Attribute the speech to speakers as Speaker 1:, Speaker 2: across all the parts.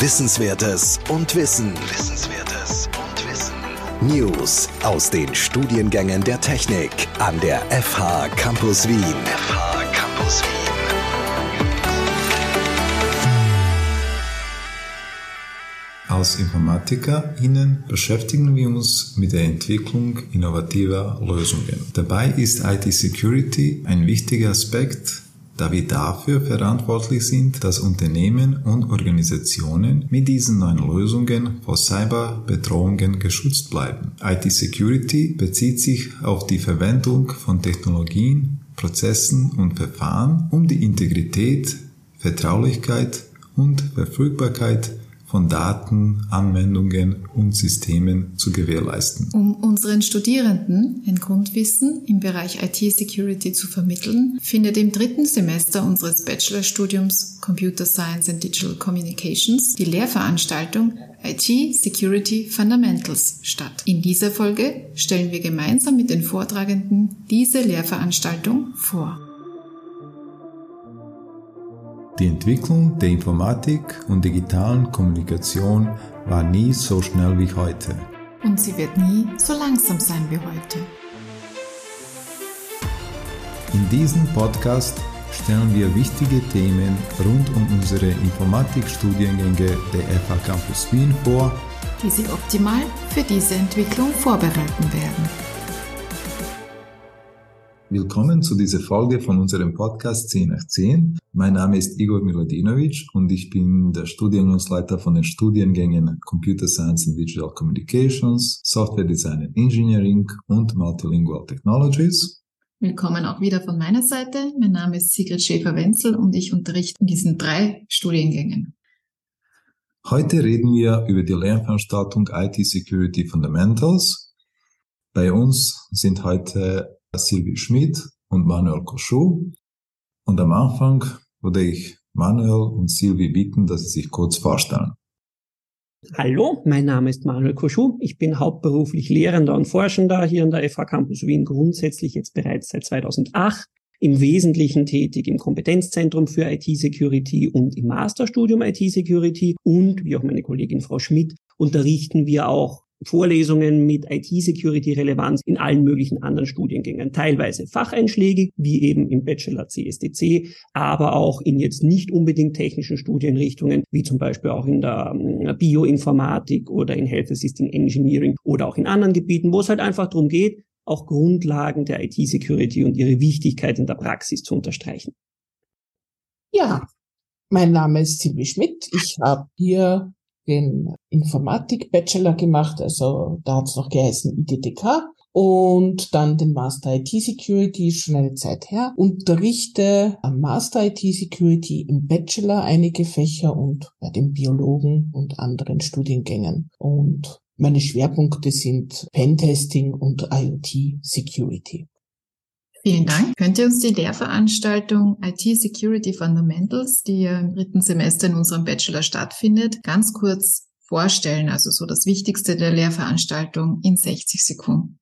Speaker 1: Wissenswertes und Wissen. Wissenswertes und Wissen. News aus den Studiengängen der Technik an der FH Campus Wien. FH Campus Wien.
Speaker 2: Als InformatikerInnen beschäftigen wir uns mit der Entwicklung innovativer Lösungen. Dabei ist IT-Security ein wichtiger Aspekt da wir dafür verantwortlich sind, dass Unternehmen und Organisationen mit diesen neuen Lösungen vor Cyberbedrohungen geschützt bleiben. IT-Security bezieht sich auf die Verwendung von Technologien, Prozessen und Verfahren, um die Integrität, Vertraulichkeit und Verfügbarkeit von Daten, Anwendungen und Systemen zu gewährleisten.
Speaker 3: Um unseren Studierenden ein Grundwissen im Bereich IT-Security zu vermitteln, findet im dritten Semester unseres Bachelorstudiums Computer Science and Digital Communications die Lehrveranstaltung IT Security Fundamentals statt. In dieser Folge stellen wir gemeinsam mit den Vortragenden diese Lehrveranstaltung vor.
Speaker 2: Die Entwicklung der Informatik und digitalen Kommunikation war nie so schnell wie heute.
Speaker 3: Und sie wird nie so langsam sein wie heute.
Speaker 2: In diesem Podcast stellen wir wichtige Themen rund um unsere Informatikstudiengänge der FH Campus Wien vor,
Speaker 3: die Sie optimal für diese Entwicklung vorbereiten werden.
Speaker 2: Willkommen zu dieser Folge von unserem Podcast 10 nach 10. Mein Name ist Igor Miladinovic und ich bin der Studiengangsleiter von den Studiengängen Computer Science and Digital Communications, Software Design and Engineering und Multilingual Technologies.
Speaker 3: Willkommen auch wieder von meiner Seite. Mein Name ist Sigrid Schäfer-Wenzel und ich unterrichte in diesen drei Studiengängen.
Speaker 2: Heute reden wir über die Lernveranstaltung IT Security Fundamentals. Bei uns sind heute Silvi Schmidt und Manuel Koschu. Und am Anfang würde ich Manuel und Silvi bitten, dass sie sich kurz vorstellen.
Speaker 4: Hallo, mein Name ist Manuel Koschu. Ich bin hauptberuflich Lehrender und Forschender hier an der FH Campus Wien, grundsätzlich jetzt bereits seit 2008. Im Wesentlichen tätig im Kompetenzzentrum für IT-Security und im Masterstudium IT-Security. Und wie auch meine Kollegin Frau Schmidt unterrichten wir auch Vorlesungen mit IT-Security-Relevanz in allen möglichen anderen Studiengängen, teilweise facheinschlägig, wie eben im Bachelor CSDC, aber auch in jetzt nicht unbedingt technischen Studienrichtungen, wie zum Beispiel auch in der ähm, Bioinformatik oder in Health Assisting Engineering oder auch in anderen Gebieten, wo es halt einfach darum geht, auch Grundlagen der IT-Security und ihre Wichtigkeit in der Praxis zu unterstreichen.
Speaker 5: Ja, mein Name ist Silvi Schmidt. Ich habe hier den Informatik-Bachelor gemacht, also da hat es noch geheißen IDTK und dann den Master IT Security, schon eine Zeit her. Unterrichte am Master IT Security im Bachelor einige Fächer und bei den Biologen und anderen Studiengängen. Und meine Schwerpunkte sind Pentesting und IoT Security.
Speaker 3: Vielen Dank. Könnt ihr uns die Lehrveranstaltung IT Security Fundamentals, die ja im dritten Semester in unserem Bachelor stattfindet, ganz kurz vorstellen? Also so das Wichtigste der Lehrveranstaltung in 60 Sekunden.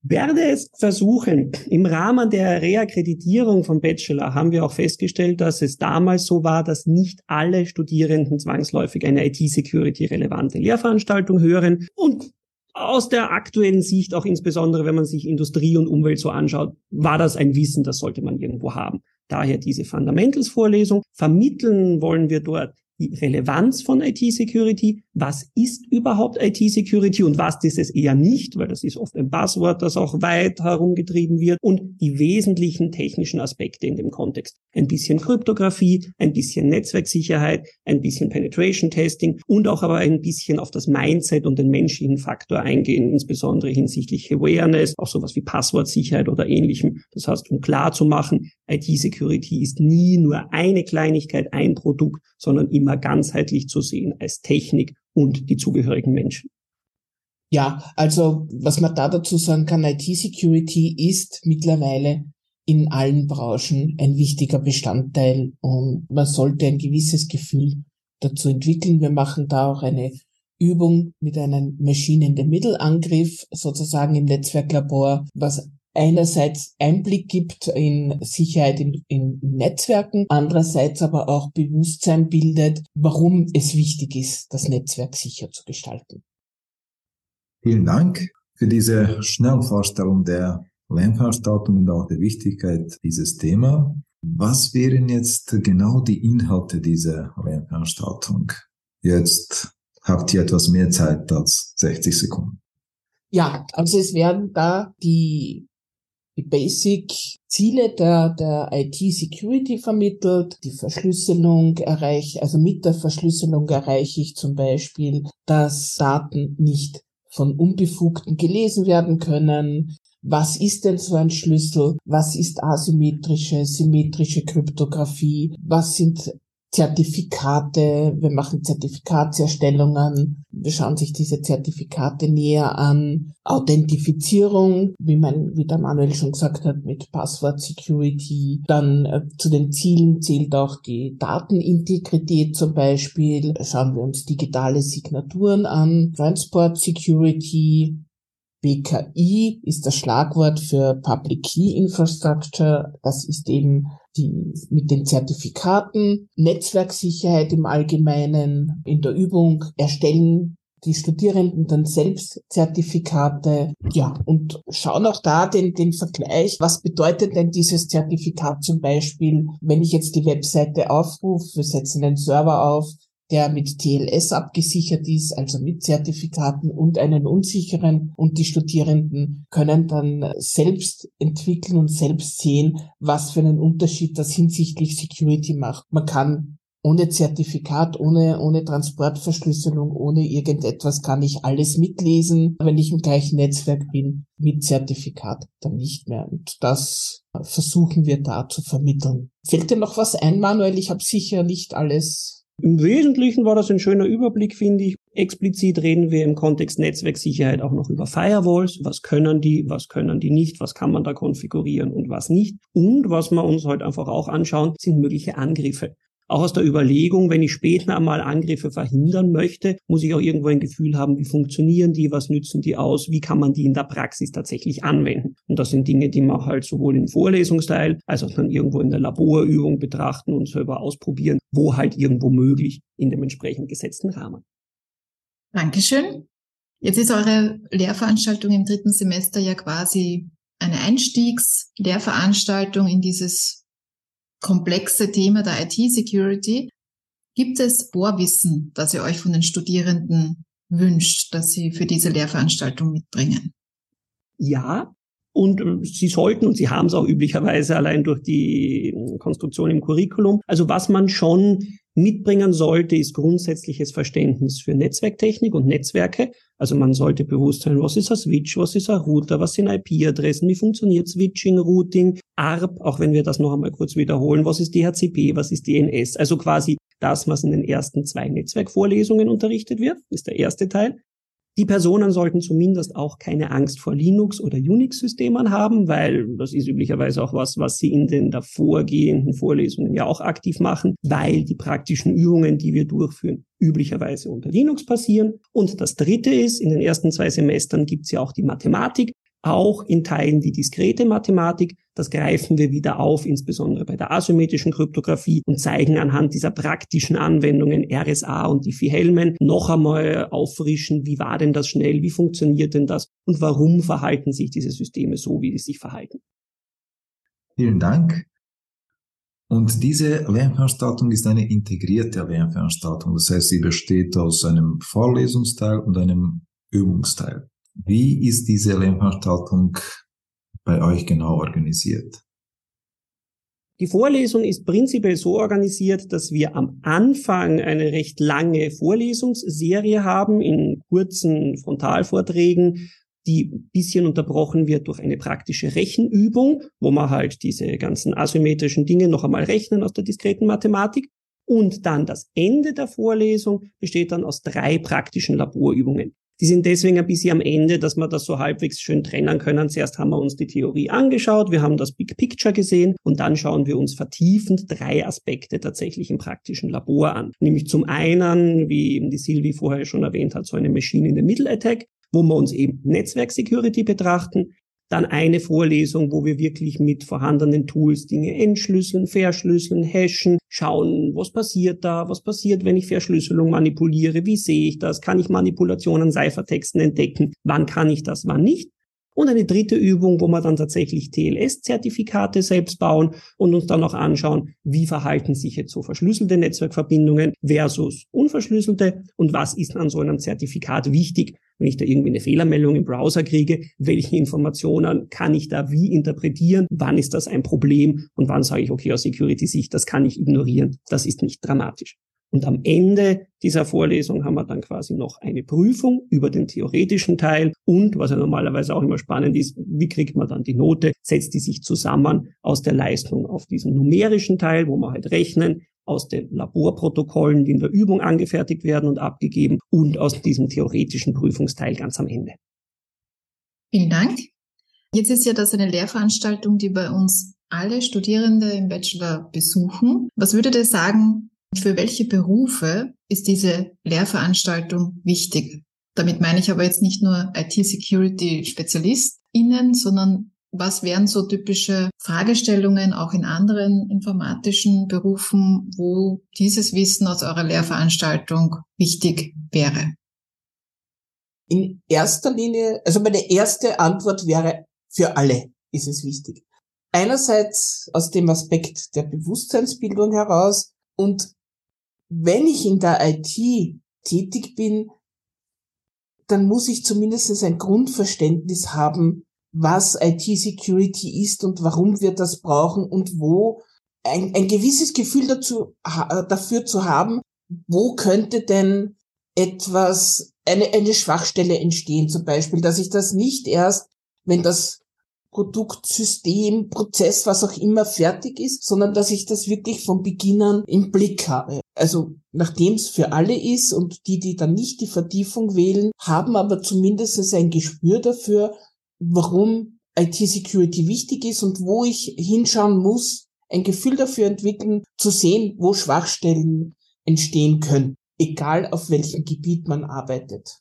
Speaker 4: Werde es versuchen. Im Rahmen der Reakkreditierung vom Bachelor haben wir auch festgestellt, dass es damals so war, dass nicht alle Studierenden zwangsläufig eine IT-Security-relevante Lehrveranstaltung hören. Und aus der aktuellen Sicht, auch insbesondere wenn man sich Industrie und Umwelt so anschaut, war das ein Wissen, das sollte man irgendwo haben. Daher diese Fundamentals-Vorlesung. Vermitteln wollen wir dort die Relevanz von IT-Security. Was ist überhaupt IT-Security und was ist es eher nicht, weil das ist oft ein Buzzword, das auch weit herumgetrieben wird und die wesentlichen technischen Aspekte in dem Kontext. Ein bisschen Kryptographie, ein bisschen Netzwerksicherheit, ein bisschen Penetration Testing und auch aber ein bisschen auf das Mindset und den menschlichen Faktor eingehen, insbesondere hinsichtlich Awareness, auch sowas wie Passwortsicherheit oder ähnlichem. Das heißt, um klar zu machen, IT-Security ist nie nur eine Kleinigkeit, ein Produkt, sondern immer ganzheitlich zu sehen als Technik und die zugehörigen Menschen.
Speaker 5: Ja, also was man da dazu sagen kann, IT-Security ist mittlerweile in allen Branchen ein wichtiger Bestandteil und man sollte ein gewisses Gefühl dazu entwickeln. Wir machen da auch eine Übung mit einem Machine in the Middle Angriff sozusagen im Netzwerklabor, was einerseits Einblick gibt in Sicherheit in, in Netzwerken, andererseits aber auch Bewusstsein bildet, warum es wichtig ist, das Netzwerk sicher zu gestalten.
Speaker 2: Vielen Dank für diese Schnellvorstellung der Lernveranstaltung und auch der Wichtigkeit dieses Thema. Was wären jetzt genau die Inhalte dieser Lernveranstaltung? Jetzt habt ihr etwas mehr Zeit als 60 Sekunden.
Speaker 5: Ja, also es werden da die, die Basic-Ziele der, der IT-Security vermittelt, die Verschlüsselung erreiche, also mit der Verschlüsselung erreiche ich zum Beispiel, dass Daten nicht von Unbefugten gelesen werden können. Was ist denn so ein Schlüssel? Was ist asymmetrische, symmetrische Kryptographie? Was sind Zertifikate, wir machen Zertifikatserstellungen, wir schauen sich diese Zertifikate näher an, Authentifizierung, wie man, wie der Manuel schon gesagt hat, mit Passwort Security. Dann äh, zu den Zielen zählt auch die Datenintegrität zum Beispiel. Schauen wir uns digitale Signaturen an, Transport Security, BKI ist das Schlagwort für Public Key Infrastructure. Das ist eben die mit den Zertifikaten, Netzwerksicherheit im Allgemeinen. In der Übung erstellen die Studierenden dann selbst Zertifikate, ja, und schauen auch da den, den Vergleich. Was bedeutet denn dieses Zertifikat zum Beispiel, wenn ich jetzt die Webseite aufrufe, wir setzen den Server auf, der mit TLS abgesichert ist, also mit Zertifikaten und einen unsicheren. Und die Studierenden können dann selbst entwickeln und selbst sehen, was für einen Unterschied das hinsichtlich Security macht. Man kann ohne Zertifikat, ohne, ohne Transportverschlüsselung, ohne irgendetwas kann ich alles mitlesen. Wenn ich im gleichen Netzwerk bin, mit Zertifikat dann nicht mehr. Und das versuchen wir da zu vermitteln. Fällt dir noch was ein, Manuel? Ich habe sicher nicht alles
Speaker 4: im Wesentlichen war das ein schöner Überblick, finde ich. Explizit reden wir im Kontext Netzwerksicherheit auch noch über Firewalls. Was können die, was können die nicht, was kann man da konfigurieren und was nicht. Und was wir uns heute einfach auch anschauen, sind mögliche Angriffe. Auch aus der Überlegung, wenn ich später einmal Angriffe verhindern möchte, muss ich auch irgendwo ein Gefühl haben, wie funktionieren die, was nützen die aus, wie kann man die in der Praxis tatsächlich anwenden. Und das sind Dinge, die man halt sowohl im Vorlesungsteil als auch dann irgendwo in der Laborübung betrachten und selber ausprobieren, wo halt irgendwo möglich in dem entsprechend gesetzten Rahmen.
Speaker 3: Dankeschön. Jetzt ist eure Lehrveranstaltung im dritten Semester ja quasi eine Einstiegslehrveranstaltung in dieses komplexe Thema der IT-Security. Gibt es Vorwissen, das ihr euch von den Studierenden wünscht, dass sie für diese Lehrveranstaltung mitbringen?
Speaker 4: Ja, und äh, sie sollten, und sie haben es auch üblicherweise allein durch die äh, Konstruktion im Curriculum, also was man schon mitbringen sollte, ist grundsätzliches Verständnis für Netzwerktechnik und Netzwerke. Also man sollte bewusst sein, was ist ein Switch, was ist ein Router, was sind IP-Adressen, wie funktioniert Switching, Routing, ARP, auch wenn wir das noch einmal kurz wiederholen, was ist DHCP, was ist DNS. Also quasi das, was in den ersten zwei Netzwerkvorlesungen unterrichtet wird, ist der erste Teil. Die Personen sollten zumindest auch keine Angst vor Linux- oder Unix-Systemen haben, weil das ist üblicherweise auch was, was sie in den davorgehenden Vorlesungen ja auch aktiv machen, weil die praktischen Übungen, die wir durchführen, üblicherweise unter Linux passieren. Und das Dritte ist, in den ersten zwei Semestern gibt es ja auch die Mathematik auch in Teilen die diskrete Mathematik. Das greifen wir wieder auf, insbesondere bei der asymmetrischen Kryptographie und zeigen anhand dieser praktischen Anwendungen RSA und Diffie-Hellman noch einmal auffrischen, wie war denn das schnell, wie funktioniert denn das und warum verhalten sich diese Systeme so, wie sie sich verhalten.
Speaker 2: Vielen Dank. Und diese Lernveranstaltung ist eine integrierte Lernveranstaltung. Das heißt, sie besteht aus einem Vorlesungsteil und einem Übungsteil. Wie ist diese Lernveranstaltung bei euch genau organisiert?
Speaker 4: Die Vorlesung ist prinzipiell so organisiert, dass wir am Anfang eine recht lange Vorlesungsserie haben in kurzen Frontalvorträgen, die bisschen unterbrochen wird durch eine praktische Rechenübung, wo man halt diese ganzen asymmetrischen Dinge noch einmal rechnen aus der diskreten Mathematik. Und dann das Ende der Vorlesung besteht dann aus drei praktischen Laborübungen. Die sind deswegen ein bisschen am Ende, dass wir das so halbwegs schön trennen können. Zuerst haben wir uns die Theorie angeschaut, wir haben das Big Picture gesehen und dann schauen wir uns vertiefend drei Aspekte tatsächlich im praktischen Labor an. Nämlich zum einen, wie eben die Sylvie vorher schon erwähnt hat, so eine Machine in the Middle Attack, wo wir uns eben Netzwerk Security betrachten. Dann eine Vorlesung, wo wir wirklich mit vorhandenen Tools Dinge entschlüsseln, verschlüsseln, hashen, schauen, was passiert da, was passiert, wenn ich Verschlüsselung manipuliere, wie sehe ich das, kann ich Manipulationen, Ciphertexten entdecken, wann kann ich das, wann nicht. Und eine dritte Übung, wo wir dann tatsächlich TLS-Zertifikate selbst bauen und uns dann auch anschauen, wie verhalten sich jetzt so verschlüsselte Netzwerkverbindungen versus unverschlüsselte und was ist an so einem Zertifikat wichtig. Wenn ich da irgendwie eine Fehlermeldung im Browser kriege, welche Informationen kann ich da wie interpretieren? Wann ist das ein Problem? Und wann sage ich, okay, aus Security-Sicht, das kann ich ignorieren. Das ist nicht dramatisch. Und am Ende dieser Vorlesung haben wir dann quasi noch eine Prüfung über den theoretischen Teil und, was ja normalerweise auch immer spannend ist, wie kriegt man dann die Note? Setzt die sich zusammen aus der Leistung auf diesen numerischen Teil, wo wir halt rechnen, aus den Laborprotokollen, die in der Übung angefertigt werden und abgegeben und aus diesem theoretischen Prüfungsteil ganz am Ende.
Speaker 3: Vielen Dank. Jetzt ist ja das eine Lehrveranstaltung, die bei uns alle Studierende im Bachelor besuchen. Was würdet ihr sagen, für welche Berufe ist diese Lehrveranstaltung wichtig? Damit meine ich aber jetzt nicht nur IT-Security-SpezialistInnen, sondern was wären so typische Fragestellungen auch in anderen informatischen Berufen, wo dieses Wissen aus eurer Lehrveranstaltung wichtig wäre?
Speaker 5: In erster Linie, also meine erste Antwort wäre, für alle ist es wichtig. Einerseits aus dem Aspekt der Bewusstseinsbildung heraus und wenn ich in der IT tätig bin, dann muss ich zumindest ein Grundverständnis haben, was IT-Security ist und warum wir das brauchen und wo ein, ein gewisses Gefühl dazu, dafür zu haben, wo könnte denn etwas, eine, eine Schwachstelle entstehen zum Beispiel, dass ich das nicht erst, wenn das Produkt, System, Prozess, was auch immer fertig ist, sondern dass ich das wirklich von Beginn an im Blick habe. Also nachdem es für alle ist und die, die dann nicht die Vertiefung wählen, haben aber zumindest ein Gespür dafür, warum IT-Security wichtig ist und wo ich hinschauen muss, ein Gefühl dafür entwickeln, zu sehen, wo Schwachstellen entstehen können, egal auf welchem Gebiet man arbeitet.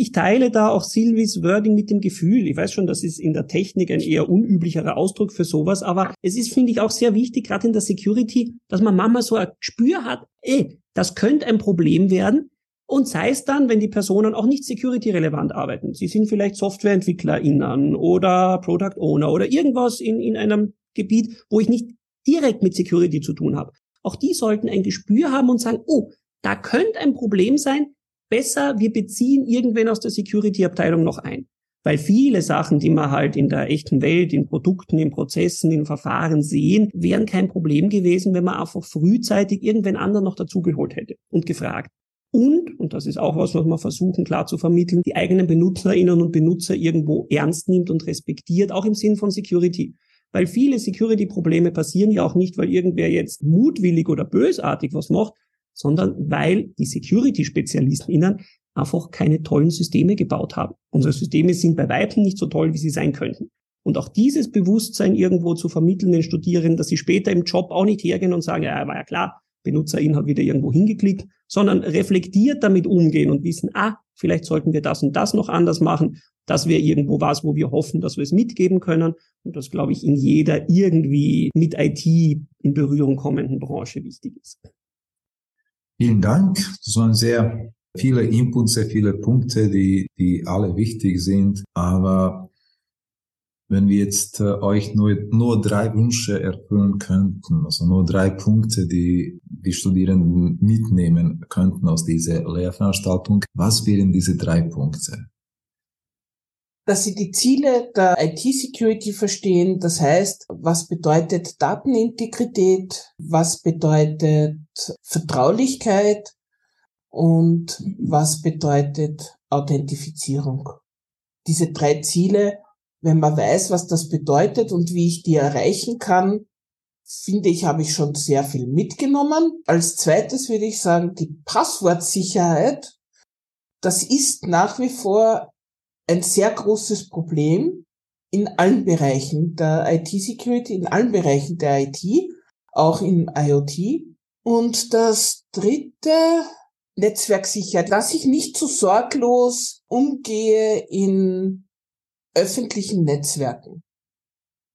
Speaker 4: Ich teile da auch Silvis Wording mit dem Gefühl. Ich weiß schon, das ist in der Technik ein eher unüblicherer Ausdruck für sowas, aber es ist, finde ich, auch sehr wichtig, gerade in der Security, dass man manchmal so ein Gespür hat, ey, das könnte ein Problem werden. Und sei es dann, wenn die Personen auch nicht security-relevant arbeiten. Sie sind vielleicht SoftwareentwicklerInnen oder Product Owner oder irgendwas in, in einem Gebiet, wo ich nicht direkt mit Security zu tun habe. Auch die sollten ein Gespür haben und sagen, oh, da könnte ein Problem sein, besser, wir beziehen irgendwen aus der Security-Abteilung noch ein. Weil viele Sachen, die man halt in der echten Welt, in Produkten, in Prozessen, in Verfahren sehen, wären kein Problem gewesen, wenn man einfach frühzeitig irgendwen anderen noch dazugeholt hätte und gefragt. Und, und das ist auch was, was wir versuchen klar zu vermitteln, die eigenen Benutzerinnen und Benutzer irgendwo ernst nimmt und respektiert, auch im Sinn von Security. Weil viele Security-Probleme passieren ja auch nicht, weil irgendwer jetzt mutwillig oder bösartig was macht, sondern weil die Security-SpezialistInnen einfach keine tollen Systeme gebaut haben. Unsere Systeme sind bei Weitem nicht so toll, wie sie sein könnten. Und auch dieses Bewusstsein irgendwo zu vermitteln den Studierenden, dass sie später im Job auch nicht hergehen und sagen, ja, war ja klar, Benutzerin hat wieder irgendwo hingeklickt, sondern reflektiert damit umgehen und wissen, ah, vielleicht sollten wir das und das noch anders machen. Das wäre irgendwo was, wo wir hoffen, dass wir es mitgeben können. Und das, glaube ich, in jeder irgendwie mit IT in Berührung kommenden Branche wichtig ist.
Speaker 2: Vielen Dank. Das waren sehr viele Inputs, sehr viele Punkte, die, die alle wichtig sind. Aber wenn wir jetzt äh, euch nur, nur drei Wünsche erfüllen könnten, also nur drei Punkte, die die Studierenden mitnehmen könnten aus dieser Lehrveranstaltung, was wären diese drei Punkte?
Speaker 5: Dass sie die Ziele der IT-Security verstehen. Das heißt, was bedeutet Datenintegrität, was bedeutet Vertraulichkeit und was bedeutet Authentifizierung. Diese drei Ziele, wenn man weiß, was das bedeutet und wie ich die erreichen kann, finde ich, habe ich schon sehr viel mitgenommen. Als zweites würde ich sagen, die Passwortsicherheit. Das ist nach wie vor ein sehr großes Problem in allen Bereichen der IT-Security, in allen Bereichen der IT, auch im IoT. Und das dritte, Netzwerksicherheit, dass ich nicht zu so sorglos umgehe in öffentlichen Netzwerken.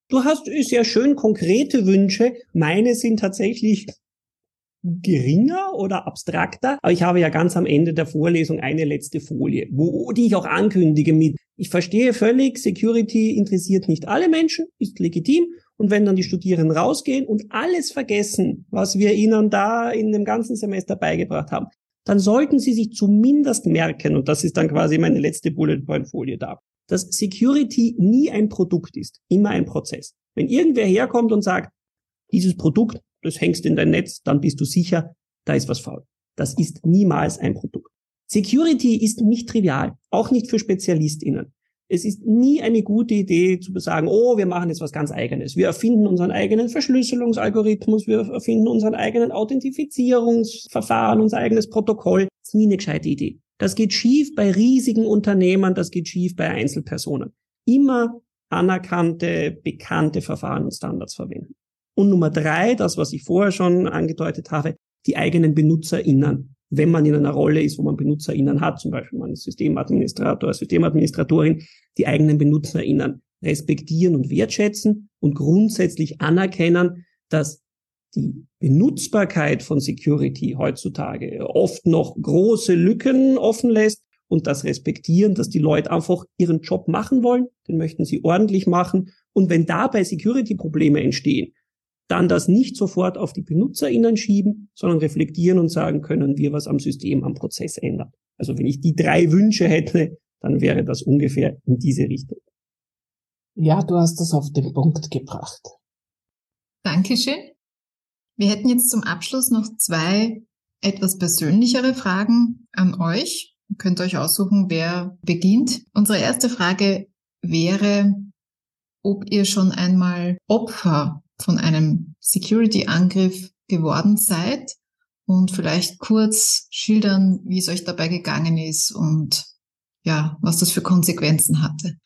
Speaker 4: Du hast sehr schön konkrete Wünsche. Meine sind tatsächlich geringer oder abstrakter. Aber ich habe ja ganz am Ende der Vorlesung eine letzte Folie, wo, die ich auch ankündige mit, ich verstehe völlig, Security interessiert nicht alle Menschen, ist legitim. Und wenn dann die Studierenden rausgehen und alles vergessen, was wir ihnen da in dem ganzen Semester beigebracht haben, dann sollten sie sich zumindest merken, und das ist dann quasi meine letzte Bullet Point Folie da, dass Security nie ein Produkt ist, immer ein Prozess. Wenn irgendwer herkommt und sagt, dieses Produkt das hängst in dein Netz, dann bist du sicher, da ist was faul. Das ist niemals ein Produkt. Security ist nicht trivial, auch nicht für SpezialistInnen. Es ist nie eine gute Idee zu sagen, oh, wir machen jetzt was ganz eigenes. Wir erfinden unseren eigenen Verschlüsselungsalgorithmus, wir erfinden unseren eigenen Authentifizierungsverfahren, unser eigenes Protokoll. Das ist nie eine gescheite Idee. Das geht schief bei riesigen Unternehmern, das geht schief bei Einzelpersonen. Immer anerkannte, bekannte Verfahren und Standards verwenden. Und Nummer drei, das, was ich vorher schon angedeutet habe, die eigenen BenutzerInnen. Wenn man in einer Rolle ist, wo man BenutzerInnen hat, zum Beispiel man ist Systemadministrator, Systemadministratorin, die eigenen BenutzerInnen respektieren und wertschätzen und grundsätzlich anerkennen, dass die Benutzbarkeit von Security heutzutage oft noch große Lücken offen lässt und das respektieren, dass die Leute einfach ihren Job machen wollen, den möchten sie ordentlich machen. Und wenn dabei Security-Probleme entstehen, dann das nicht sofort auf die BenutzerInnen schieben, sondern reflektieren und sagen, können wir was am System, am Prozess ändern. Also wenn ich die drei Wünsche hätte, dann wäre das ungefähr in diese Richtung.
Speaker 5: Ja, du hast das auf den Punkt gebracht.
Speaker 3: Dankeschön. Wir hätten jetzt zum Abschluss noch zwei etwas persönlichere Fragen an euch. Ihr könnt euch aussuchen, wer beginnt. Unsere erste Frage wäre, ob ihr schon einmal Opfer von einem Security-Angriff geworden seid und vielleicht kurz schildern, wie es euch dabei gegangen ist und ja, was das für Konsequenzen hatte.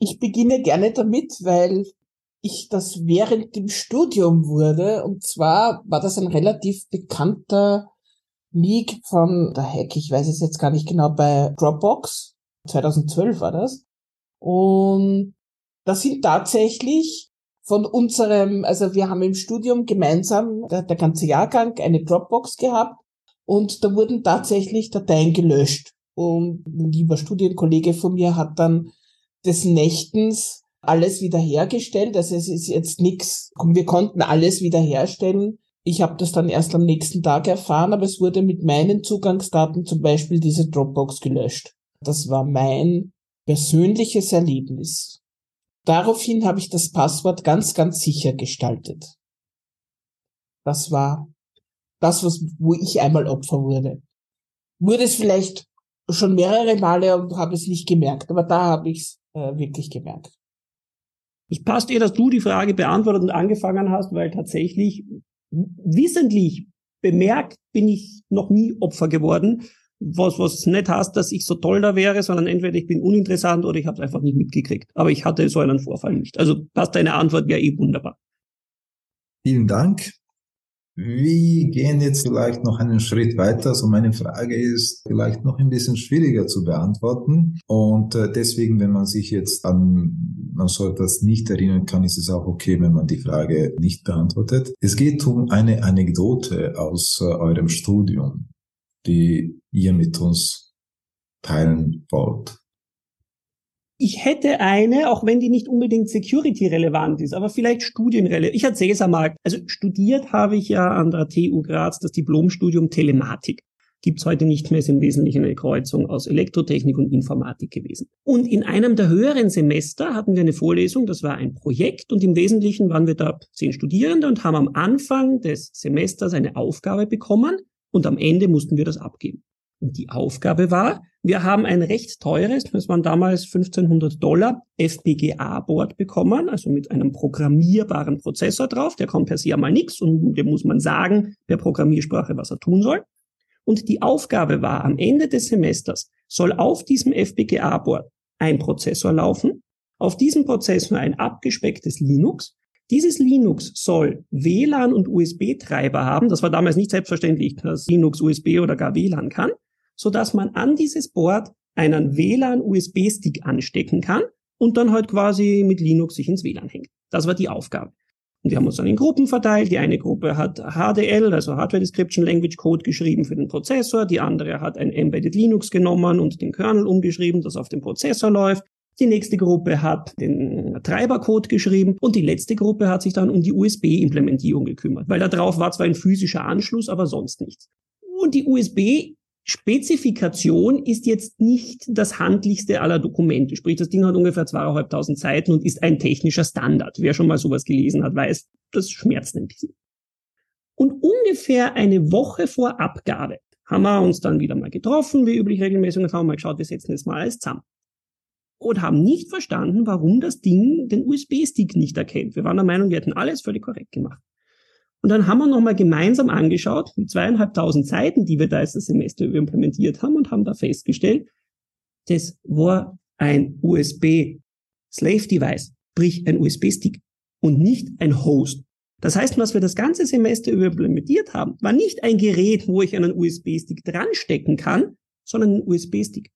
Speaker 5: Ich beginne gerne damit, weil ich das während dem Studium wurde. Und zwar war das ein relativ bekannter Leak von der Hack, ich weiß es jetzt gar nicht genau, bei Dropbox. 2012 war das. Und da sind tatsächlich von unserem, also wir haben im Studium gemeinsam, der, der ganze Jahrgang, eine Dropbox gehabt und da wurden tatsächlich Dateien gelöscht. Und ein lieber Studienkollege von mir hat dann des Nächtens alles wiederhergestellt. Also es ist jetzt nichts, wir konnten alles wiederherstellen. Ich habe das dann erst am nächsten Tag erfahren, aber es wurde mit meinen Zugangsdaten zum Beispiel diese Dropbox gelöscht. Das war mein persönliches Erlebnis. Daraufhin habe ich das Passwort ganz, ganz sicher gestaltet. Das war das, was, wo ich einmal Opfer wurde. Wurde es vielleicht schon mehrere Male und habe es nicht gemerkt, aber da habe ich es äh, wirklich gemerkt.
Speaker 4: Es passt eh, dass du die Frage beantwortet und angefangen hast, weil tatsächlich wissentlich bemerkt bin ich noch nie Opfer geworden was, was nicht heißt, dass ich so toll da wäre, sondern entweder ich bin uninteressant oder ich habe es einfach nicht mitgekriegt. Aber ich hatte so einen Vorfall nicht. Also passt deine Antwort ja eh wunderbar.
Speaker 2: Vielen Dank. Wir gehen jetzt vielleicht noch einen Schritt weiter. So meine Frage ist vielleicht noch ein bisschen schwieriger zu beantworten. Und äh, deswegen, wenn man sich jetzt an, man so etwas nicht erinnern kann, ist es auch okay, wenn man die Frage nicht beantwortet. Es geht um eine Anekdote aus äh, eurem Studium die ihr mit uns teilen wollt?
Speaker 4: Ich hätte eine, auch wenn die nicht unbedingt security-relevant ist, aber vielleicht studienrelevant. Ich erzähle es einmal. Also studiert habe ich ja an der TU Graz das Diplomstudium Telematik. Gibt's heute nicht mehr, ist im Wesentlichen eine Kreuzung aus Elektrotechnik und Informatik gewesen. Und in einem der höheren Semester hatten wir eine Vorlesung, das war ein Projekt und im Wesentlichen waren wir da zehn Studierende und haben am Anfang des Semesters eine Aufgabe bekommen, und am Ende mussten wir das abgeben. Und die Aufgabe war, wir haben ein recht teures, das waren damals 1500 Dollar, FPGA-Board bekommen, also mit einem programmierbaren Prozessor drauf, der kommt per se einmal nichts und dem muss man sagen, der Programmiersprache, was er tun soll. Und die Aufgabe war, am Ende des Semesters soll auf diesem FPGA-Board ein Prozessor laufen, auf diesem Prozessor ein abgespecktes Linux dieses Linux soll WLAN und USB-Treiber haben. Das war damals nicht selbstverständlich, dass Linux USB oder gar WLAN kann, so dass man an dieses Board einen WLAN-USB-Stick anstecken kann und dann halt quasi mit Linux sich ins WLAN hängt. Das war die Aufgabe. Und wir haben uns dann in Gruppen verteilt. Die eine Gruppe hat HDL, also Hardware Description Language Code geschrieben für den Prozessor. Die andere hat ein Embedded Linux genommen und den Kernel umgeschrieben, das auf dem Prozessor läuft. Die nächste Gruppe hat den Treibercode geschrieben und die letzte Gruppe hat sich dann um die USB-Implementierung gekümmert, weil da drauf war zwar ein physischer Anschluss, aber sonst nichts. Und die USB Spezifikation ist jetzt nicht das handlichste aller Dokumente. Sprich, das Ding hat ungefähr zweieinhalbtausend Seiten und ist ein technischer Standard. Wer schon mal sowas gelesen hat, weiß, das schmerzt ein bisschen. Und ungefähr eine Woche vor Abgabe haben wir uns dann wieder mal getroffen, wie üblich regelmäßig, und haben mal geschaut, wir setzen jetzt mal alles zusammen. Und haben nicht verstanden, warum das Ding den USB-Stick nicht erkennt. Wir waren der Meinung, wir hätten alles völlig korrekt gemacht. Und dann haben wir nochmal gemeinsam angeschaut, die zweieinhalbtausend Seiten, die wir da das Semester über implementiert haben und haben da festgestellt, das war ein USB Slave Device, sprich ein USB-Stick und nicht ein Host. Das heißt, was wir das ganze Semester über implementiert haben, war nicht ein Gerät, wo ich einen USB-Stick dran stecken kann, sondern ein USB-Stick.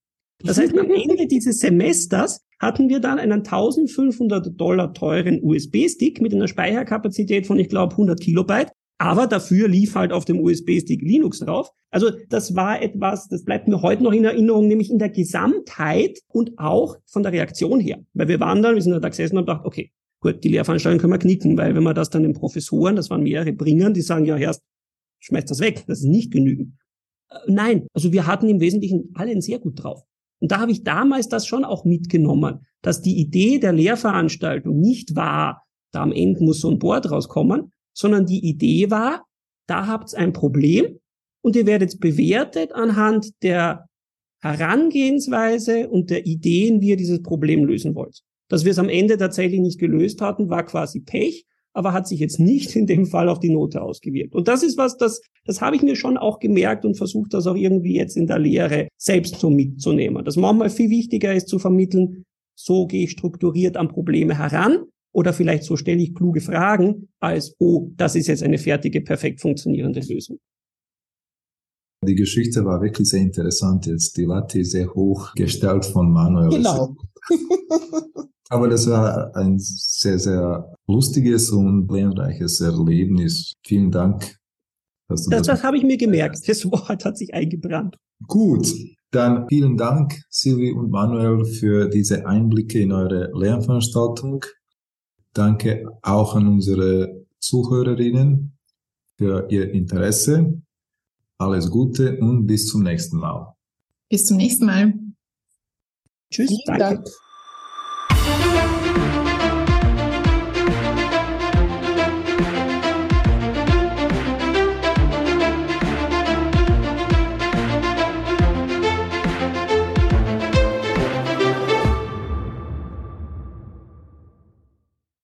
Speaker 4: Das heißt, am Ende dieses Semesters hatten wir dann einen 1500 Dollar teuren USB-Stick mit einer Speicherkapazität von, ich glaube, 100 Kilobyte. Aber dafür lief halt auf dem USB-Stick Linux drauf. Also das war etwas, das bleibt mir heute noch in Erinnerung, nämlich in der Gesamtheit und auch von der Reaktion her. Weil wir waren dann, wir sind da gesessen und haben gedacht, okay, gut, die Lehrveranstaltung können wir knicken, weil wenn wir das dann den Professoren, das waren mehrere bringen, die sagen, ja, erst schmeißt das weg, das ist nicht genügend. Äh, nein, also wir hatten im Wesentlichen alle sehr gut drauf. Und da habe ich damals das schon auch mitgenommen, dass die Idee der Lehrveranstaltung nicht war, da am Ende muss so ein Board rauskommen, sondern die Idee war, da habt ihr ein Problem und ihr werdet bewertet anhand der Herangehensweise und der Ideen, wie ihr dieses Problem lösen wollt. Dass wir es am Ende tatsächlich nicht gelöst hatten, war quasi Pech, aber hat sich jetzt nicht in dem Fall auf die Note ausgewirkt. Und das ist was, das, das habe ich mir schon auch gemerkt und versucht, das auch irgendwie jetzt in der Lehre selbst so mitzunehmen. Dass manchmal viel wichtiger ist zu vermitteln, so gehe ich strukturiert an Probleme heran oder vielleicht so stelle ich kluge Fragen, als, oh, das ist jetzt eine fertige, perfekt funktionierende Lösung.
Speaker 2: Die Geschichte war wirklich sehr interessant jetzt. Die Latte sehr hoch gestellt von Manuel.
Speaker 5: Genau.
Speaker 2: Aber das war ein sehr, sehr lustiges und lehrreiches Erlebnis. Vielen Dank.
Speaker 4: Dass du das, das, das habe ich mir gemerkt. Das Wort hat sich eingebrannt.
Speaker 2: Gut, dann vielen Dank, Silvi und Manuel, für diese Einblicke in eure Lernveranstaltung. Danke auch an unsere Zuhörerinnen für ihr Interesse. Alles Gute und bis zum nächsten Mal.
Speaker 3: Bis zum nächsten Mal.
Speaker 4: Tschüss. Danke. Dank. Thank you.